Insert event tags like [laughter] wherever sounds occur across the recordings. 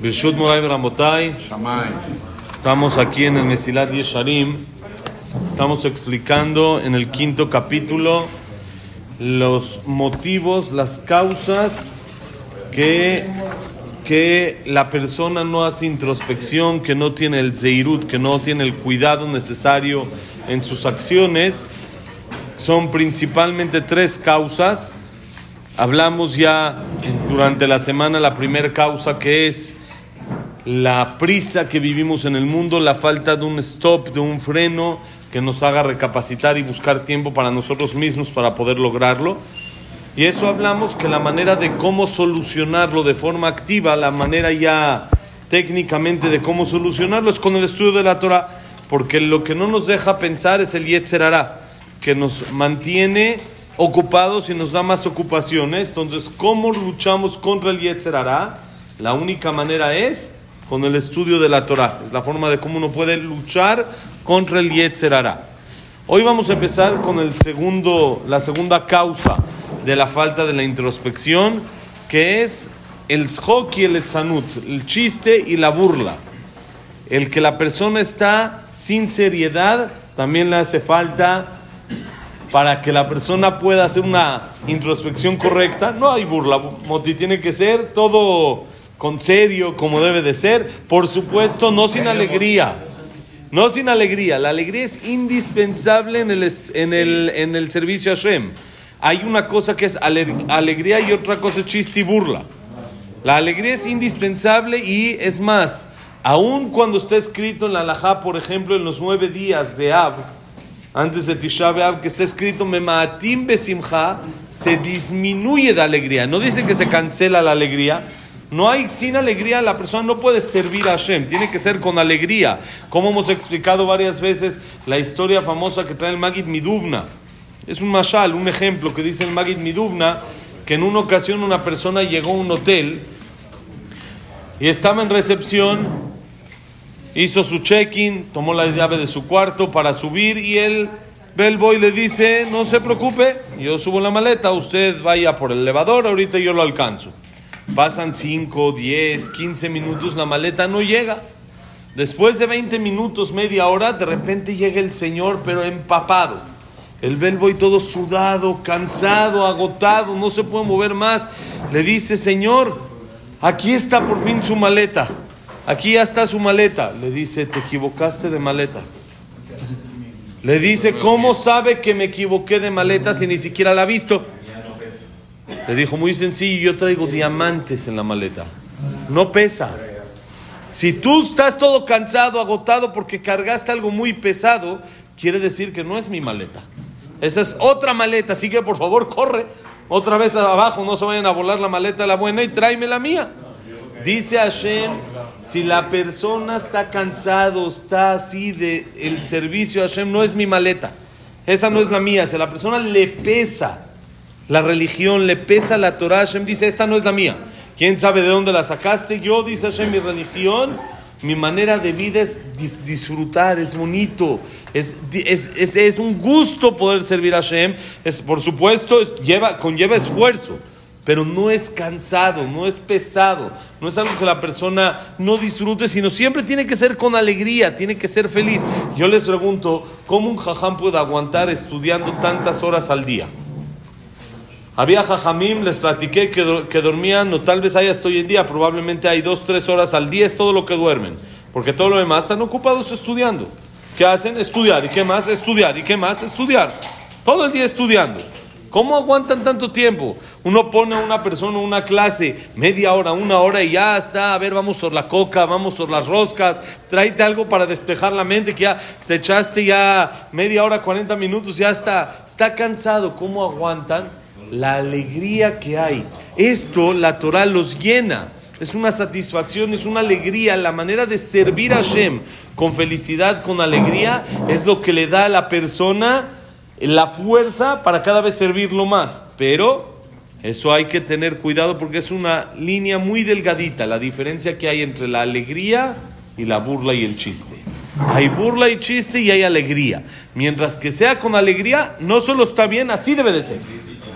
Birshut Moray Ramotay. Estamos aquí en el Mesilat Yesharim. Estamos explicando en el quinto capítulo los motivos, las causas que, que la persona no hace introspección, que no tiene el zeirut, que no tiene el cuidado necesario en sus acciones. Son principalmente tres causas. Hablamos ya durante la semana la primera causa que es la prisa que vivimos en el mundo, la falta de un stop, de un freno que nos haga recapacitar y buscar tiempo para nosotros mismos para poder lograrlo. Y eso hablamos que la manera de cómo solucionarlo de forma activa, la manera ya técnicamente de cómo solucionarlo es con el estudio de la Torah, porque lo que no nos deja pensar es el Yetzer Hará, que nos mantiene ocupados y nos da más ocupaciones. Entonces, ¿cómo luchamos contra el Yetzer Hará? La única manera es con el estudio de la Torah. Es la forma de cómo uno puede luchar contra el Yetzer Hará. Hoy vamos a empezar con el segundo, la segunda causa de la falta de la introspección, que es el shok y el etzanut, el chiste y la burla. El que la persona está sin seriedad también le hace falta para que la persona pueda hacer una introspección correcta. No hay burla, Moti, tiene que ser todo con serio, como debe de ser. Por supuesto, no sin alegría. No sin alegría. La alegría es indispensable en el, en el, en el servicio a Hashem. Hay una cosa que es alegría y otra cosa es chiste y burla. La alegría es indispensable y es más, aun cuando está escrito en la Alajá, por ejemplo, en los nueve días de Ab, antes de Tisha B'Av, que está escrito Memaatim Besimcha, se disminuye de alegría. No dice que se cancela la alegría, no hay sin alegría, la persona no puede servir a Hashem, tiene que ser con alegría. Como hemos explicado varias veces la historia famosa que trae el Magid Midubna. Es un mashal, un ejemplo que dice el Magid Midubna, que en una ocasión una persona llegó a un hotel y estaba en recepción, hizo su check-in, tomó la llave de su cuarto para subir y el bellboy le dice, no se preocupe, yo subo la maleta, usted vaya por el elevador, ahorita yo lo alcanzo. Pasan 5, 10, 15 minutos, la maleta no llega. Después de 20 minutos, media hora, de repente llega el Señor, pero empapado. El bellboy todo sudado, cansado, agotado, no se puede mover más. Le dice, Señor, aquí está por fin su maleta. Aquí ya está su maleta. Le dice, te equivocaste de maleta. Le dice, ¿cómo sabe que me equivoqué de maleta si ni siquiera la ha visto? Le dijo, muy sencillo, yo traigo diamantes en la maleta. No pesa. Si tú estás todo cansado, agotado porque cargaste algo muy pesado, quiere decir que no es mi maleta. Esa es otra maleta, así que por favor corre otra vez abajo, no se vayan a volar la maleta la buena y tráeme la mía. Dice Hashem, si la persona está cansado, está así de el servicio a Hashem, no es mi maleta. Esa no es la mía, si la persona le pesa la religión, le pesa la Torah, Hashem dice, esta no es la mía. ¿Quién sabe de dónde la sacaste? Yo, dice Hashem, mi religión, mi manera de vida es disfrutar, es bonito, es, es, es, un gusto poder servir a Hashem. Es, por supuesto, lleva, conlleva esfuerzo, pero no es cansado, no es pesado, no es algo que la persona no disfrute, sino siempre tiene que ser con alegría, tiene que ser feliz. Yo les pregunto, ¿cómo un jajam puede aguantar estudiando tantas horas al día? Había jajamim, les platiqué que, que dormían, o tal vez haya hasta hoy en día, probablemente hay dos, tres horas al día, es todo lo que duermen. Porque todo lo demás están ocupados estudiando. ¿Qué hacen? Estudiar. ¿Y qué más? Estudiar. ¿Y qué más? Estudiar. Todo el día estudiando. ¿Cómo aguantan tanto tiempo? Uno pone a una persona una clase, media hora, una hora y ya está. A ver, vamos por la coca, vamos por las roscas. Tráete algo para despejar la mente que ya te echaste ya media hora, 40 minutos, ya está. Está cansado. ¿Cómo aguantan? La alegría que hay. Esto la Torah los llena. Es una satisfacción, es una alegría. La manera de servir a Hashem con felicidad, con alegría, es lo que le da a la persona la fuerza para cada vez servirlo más. Pero eso hay que tener cuidado porque es una línea muy delgadita, la diferencia que hay entre la alegría y la burla y el chiste. Hay burla y chiste y hay alegría. Mientras que sea con alegría, no solo está bien, así debe de ser.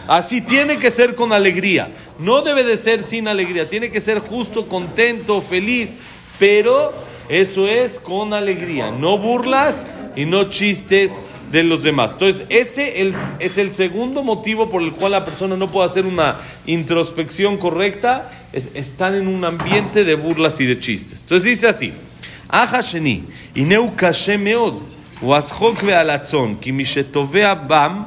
Así tiene que ser con alegría. No debe de ser sin alegría. Tiene que ser justo, contento, feliz. Pero eso es con alegría. No burlas y no chistes de los demás. Entonces, ese es el segundo motivo por el cual la persona no puede hacer una introspección correcta, es estar en un ambiente de burlas y de chistes. Entonces dice así, Aja sheni, ineu kashe meod, uashok ve'alatzon, ki mi shetovea bam,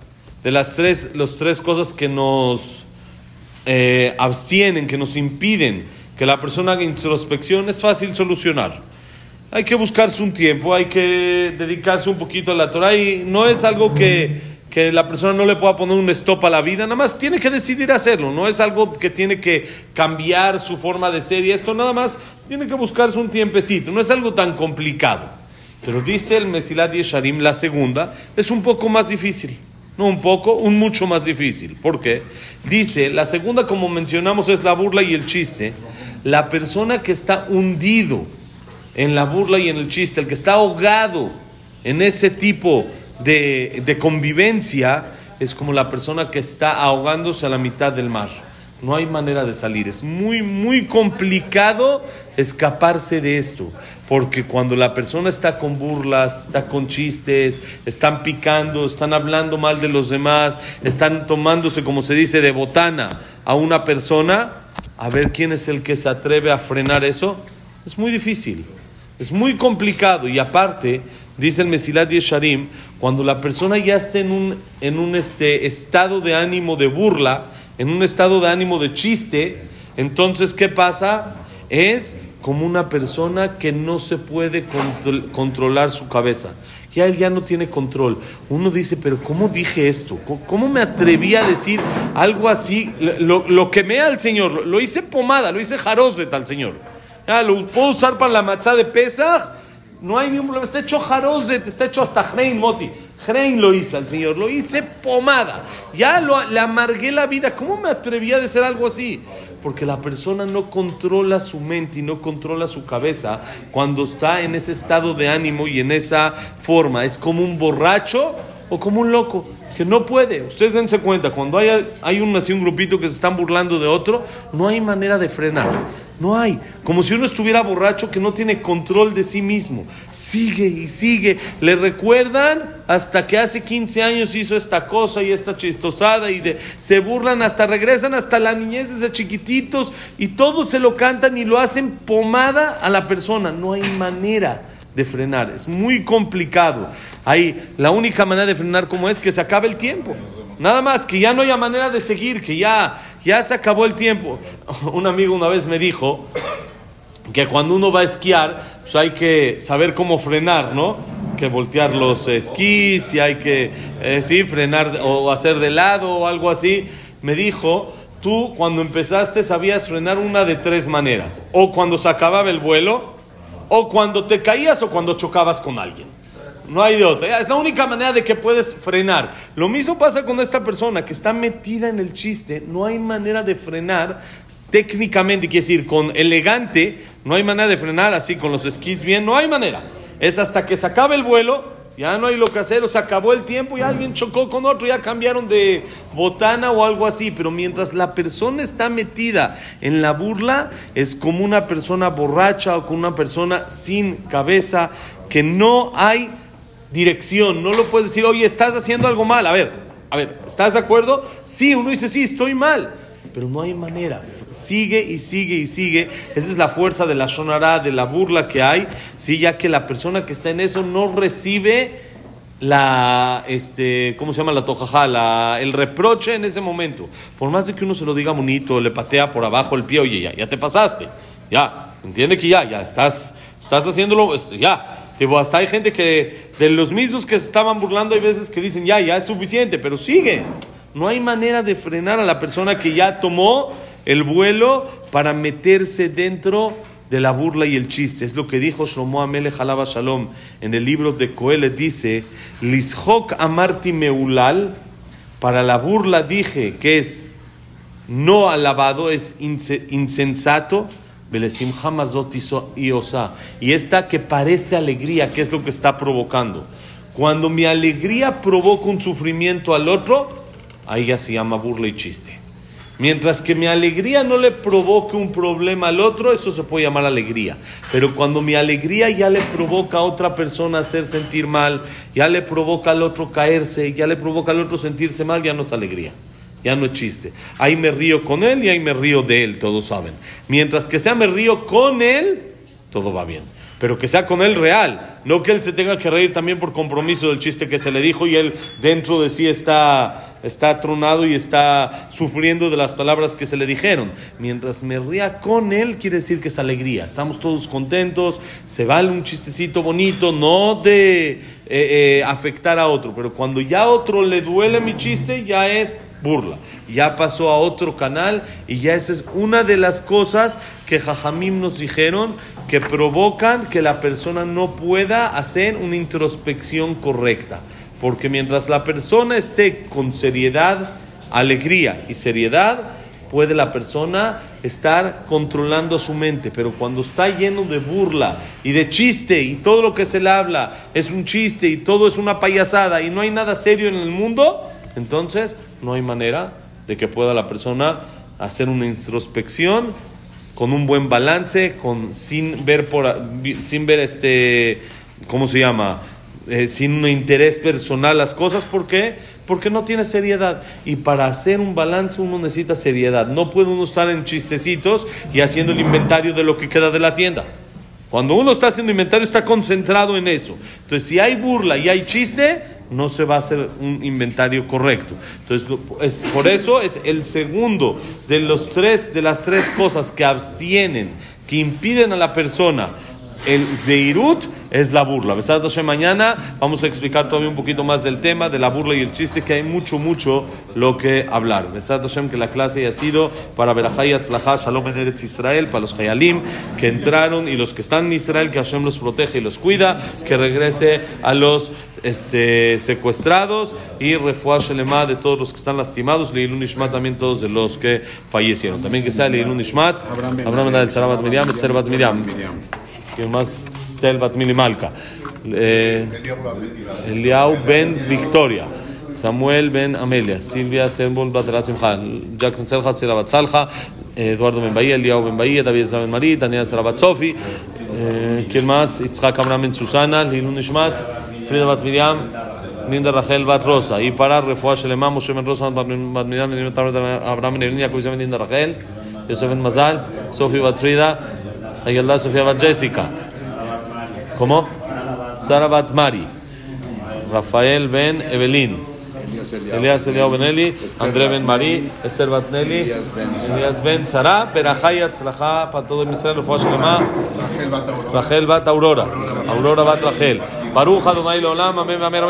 de las tres, los tres cosas que nos eh, abstienen, que nos impiden que la persona haga introspección es fácil solucionar. hay que buscarse un tiempo, hay que dedicarse un poquito a la Torah y no es algo que, que, la persona no le pueda poner un stop a la vida, nada más tiene que decidir hacerlo, no es algo que tiene que cambiar su forma de ser y esto nada más tiene que buscarse un tiempecito, no es algo tan complicado. Pero dice el Mesilat Yesharim, la segunda, es un poco más difícil. No un poco, un mucho más difícil. ¿Por qué? Dice, la segunda, como mencionamos, es la burla y el chiste. La persona que está hundido en la burla y en el chiste, el que está ahogado en ese tipo de, de convivencia, es como la persona que está ahogándose a la mitad del mar. No hay manera de salir. Es muy, muy complicado escaparse de esto. Porque cuando la persona está con burlas, está con chistes, están picando, están hablando mal de los demás, están tomándose, como se dice, de botana a una persona, a ver quién es el que se atreve a frenar eso, es muy difícil. Es muy complicado y aparte, dice el Mesilat Yesharim, cuando la persona ya está en un, en un este, estado de ánimo de burla, en un estado de ánimo de chiste, entonces, ¿qué pasa? Es como una persona que no se puede controlar su cabeza. Ya él ya no tiene control. Uno dice, pero ¿cómo dije esto? ¿Cómo me atreví a decir algo así? Lo, lo quemé al Señor, lo hice pomada, lo hice jaroset al Señor. Ah, lo puedo usar para la matzá de Pesach. No hay ningún problema. Está hecho jarozet, está hecho hasta Hrein Moti. Hrein lo hice al Señor, lo hice pomada. Ya lo, le amargué la vida. ¿Cómo me atrevía a decir algo así? Porque la persona no controla su mente y no controla su cabeza cuando está en ese estado de ánimo y en esa forma. Es como un borracho o como un loco que no puede. Ustedes dense cuenta, cuando hay, hay un, así un grupito que se están burlando de otro, no hay manera de frenar. No hay. Como si uno estuviera borracho que no tiene control de sí mismo. Sigue y sigue. Le recuerdan hasta que hace 15 años hizo esta cosa y esta chistosada y de, se burlan hasta regresan hasta la niñez desde chiquititos y todos se lo cantan y lo hacen pomada a la persona. No hay manera de frenar. Es muy complicado. Ahí la única manera de frenar como es que se acabe el tiempo. Nada más, que ya no haya manera de seguir, que ya, ya se acabó el tiempo. [laughs] Un amigo una vez me dijo que cuando uno va a esquiar, pues hay que saber cómo frenar, ¿no? Que voltear los esquís y hay que, eh, sí, frenar o hacer de lado o algo así. Me dijo, tú cuando empezaste sabías frenar una de tres maneras. O cuando se acababa el vuelo, o cuando te caías o cuando chocabas con alguien. No hay de otra. Es la única manera de que puedes frenar. Lo mismo pasa con esta persona que está metida en el chiste. No hay manera de frenar técnicamente, quiere decir, con elegante. No hay manera de frenar así con los esquís bien. No hay manera. Es hasta que se acabe el vuelo. Ya no hay lo que hacer, se acabó el tiempo y alguien chocó con otro, ya cambiaron de botana o algo así. Pero mientras la persona está metida en la burla, es como una persona borracha o como una persona sin cabeza, que no hay dirección. No lo puedes decir, oye, estás haciendo algo mal. A ver, a ver, ¿estás de acuerdo? Sí, uno dice, sí, estoy mal. Pero no hay manera. Sigue y sigue y sigue. Esa es la fuerza de la sonará, de la burla que hay. Sí, ya que la persona que está en eso no recibe la, este, ¿cómo se llama la tojajá? La, el reproche en ese momento. Por más de que uno se lo diga bonito, le patea por abajo el pie, oye, ya, ya te pasaste. Ya, entiende que ya, ya, estás, estás haciéndolo, este, ya hasta hay gente que, de los mismos que se estaban burlando, hay veces que dicen, ya, ya es suficiente, pero sigue. No hay manera de frenar a la persona que ya tomó el vuelo para meterse dentro de la burla y el chiste. Es lo que dijo Shlomo Amele Jalaba Shalom en el libro de Coelet. Dice, Lishok amarti meulal, para la burla dije que es no alabado, es insensato. Y esta que parece alegría, ¿qué es lo que está provocando? Cuando mi alegría provoca un sufrimiento al otro, ahí ya se llama burla y chiste. Mientras que mi alegría no le provoque un problema al otro, eso se puede llamar alegría. Pero cuando mi alegría ya le provoca a otra persona hacer sentir mal, ya le provoca al otro caerse, ya le provoca al otro sentirse mal, ya no es alegría. Ya no es chiste. Ahí me río con él y ahí me río de él, todos saben. Mientras que sea me río con él, todo va bien pero que sea con él real, no que él se tenga que reír también por compromiso del chiste que se le dijo y él dentro de sí está, está tronado y está sufriendo de las palabras que se le dijeron. Mientras me ría con él, quiere decir que es alegría, estamos todos contentos, se vale un chistecito bonito, no de eh, eh, afectar a otro, pero cuando ya a otro le duele mi chiste, ya es burla. Ya pasó a otro canal y ya esa es una de las cosas que Jajamim nos dijeron que provocan que la persona no pueda hacer una introspección correcta. Porque mientras la persona esté con seriedad, alegría y seriedad, puede la persona estar controlando su mente, pero cuando está lleno de burla y de chiste y todo lo que se le habla es un chiste y todo es una payasada y no hay nada serio en el mundo, entonces no hay manera de que pueda la persona hacer una introspección con un buen balance, con, sin ver, por, sin ver este, ¿cómo se llama? Eh, sin un interés personal las cosas. ¿Por qué? Porque no tiene seriedad. Y para hacer un balance uno necesita seriedad. No puede uno estar en chistecitos y haciendo el inventario de lo que queda de la tienda. Cuando uno está haciendo inventario está concentrado en eso. Entonces, si hay burla y hay chiste, no se va a hacer un inventario correcto. Entonces, es, por eso es el segundo de, los tres, de las tres cosas que abstienen, que impiden a la persona el Zeirut es la burla. Mañana vamos a explicar todavía un poquito más del tema de la burla y el chiste, que hay mucho, mucho lo que hablar. Besado que la clase haya sido para Berajay Atzlachá, Shalom en Eretz Israel, para los Hayalim que entraron y los que están en Israel, que Hashem los protege y los cuida, que regrese a los este, secuestrados y refuah Shelema de todos los que están lastimados, Leilun Ishmat también todos de los que fallecieron. También que sea Leilun Ishmat, Abraham Ben Sarabat Miriam, Servat Miriam. ¿Quién más? Estel Bat Milimalka. Eh, Eliau Ben Victoria. Samuel Ben Amelia. Silvia Sembol Bat Simcha. Jack Ben Selja, Sira Bat Salja. Eduardo Ben Bahía, Eliau Ben Bahía, David Ben Marí, Daniel Sara Bat Sofi. Eh, ¿Quién más? Itzhak Ben Susana, Lilun Ishmat. Frida Bat Miriam. Linda Rachel Bat Rosa. Y para Refuah Shelema, Moshe Ben Rosa, Bat Miriam, Abraham Ben Evelina, Yaakov Ben Linda Rachel. Yosef Mazal. Sofi Bat Frida. Ayala Sofía Bat Jessica. ¿Cómo? Sara Bat Mari. Rafael Ben Evelyn. Elías Eliao Ben Eli. André Ben Mari. Esther Bat Nelly. Elías Ben Sara. Berajay Atzlaja para todo el Israel. Refuah Shelema. Rachel Bat Aurora. Aurora Bat Rachel. Baruch Adonai Leolam. Amén. Amén.